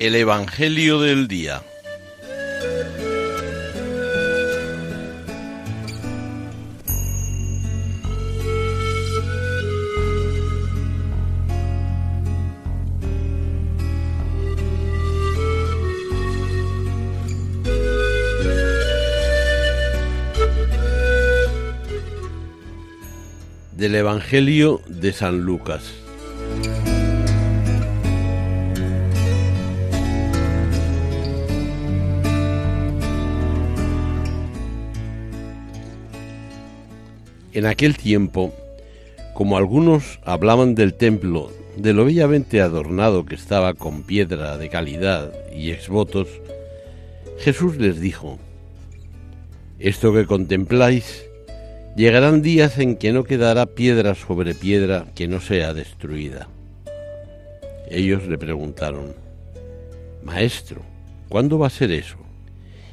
El Evangelio del Día. Del Evangelio de San Lucas. En aquel tiempo, como algunos hablaban del templo, de lo bellamente adornado que estaba con piedra de calidad y exvotos, Jesús les dijo, Esto que contempláis, llegarán días en que no quedará piedra sobre piedra que no sea destruida. Ellos le preguntaron, Maestro, ¿cuándo va a ser eso?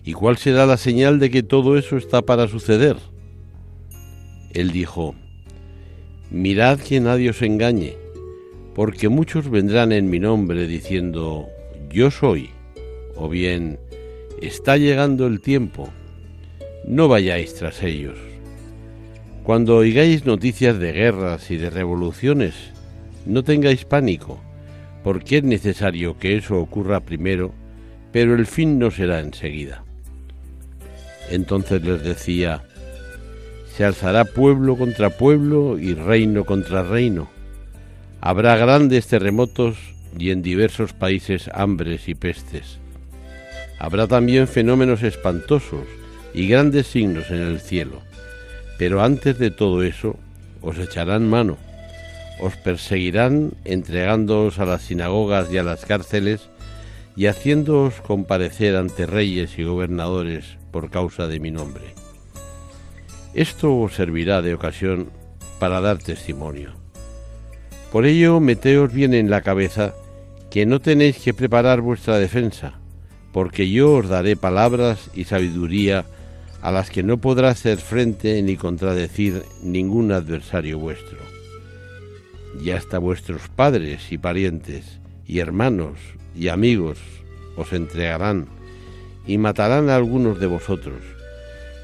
¿Y cuál será la señal de que todo eso está para suceder? Él dijo, Mirad que nadie os engañe, porque muchos vendrán en mi nombre diciendo, Yo soy, o bien, Está llegando el tiempo. No vayáis tras ellos. Cuando oigáis noticias de guerras y de revoluciones, no tengáis pánico, porque es necesario que eso ocurra primero, pero el fin no será enseguida. Entonces les decía, se alzará pueblo contra pueblo y reino contra reino. Habrá grandes terremotos y en diversos países hambres y pestes. Habrá también fenómenos espantosos y grandes signos en el cielo. Pero antes de todo eso, os echarán mano, os perseguirán entregándoos a las sinagogas y a las cárceles y haciéndoos comparecer ante reyes y gobernadores por causa de mi nombre. Esto os servirá de ocasión para dar testimonio. Por ello, meteos bien en la cabeza que no tenéis que preparar vuestra defensa, porque yo os daré palabras y sabiduría a las que no podrá hacer frente ni contradecir ningún adversario vuestro. Y hasta vuestros padres y parientes, y hermanos y amigos os entregarán, y matarán a algunos de vosotros,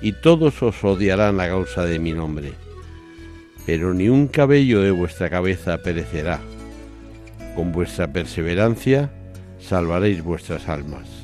y todos os odiarán a causa de mi nombre. Pero ni un cabello de vuestra cabeza perecerá. Con vuestra perseverancia salvaréis vuestras almas.